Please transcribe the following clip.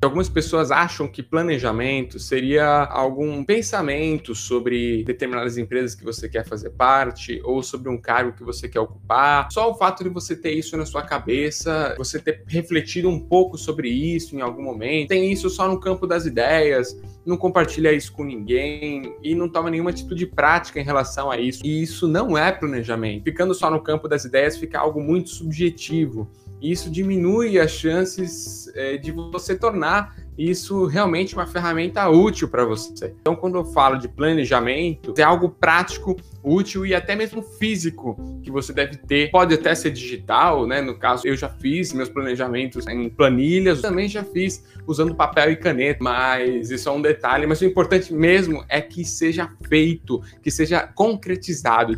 Algumas pessoas acham que planejamento seria algum pensamento sobre determinadas empresas que você quer fazer parte ou sobre um cargo que você quer ocupar. Só o fato de você ter isso na sua cabeça, você ter refletido um pouco sobre isso em algum momento, tem isso só no campo das ideias, não compartilha isso com ninguém e não toma nenhuma atitude prática em relação a isso. E isso não é planejamento. Ficando só no campo das ideias fica algo muito subjetivo. E isso diminui as chances é, de você tornar isso realmente uma ferramenta útil para você. Então, quando eu falo de planejamento, é algo prático, útil e até mesmo físico que você deve ter. Pode até ser digital, né? No caso, eu já fiz meus planejamentos em planilhas, também já fiz usando papel e caneta, mas isso é um detalhe. Mas o importante mesmo é que seja feito, que seja concretizado.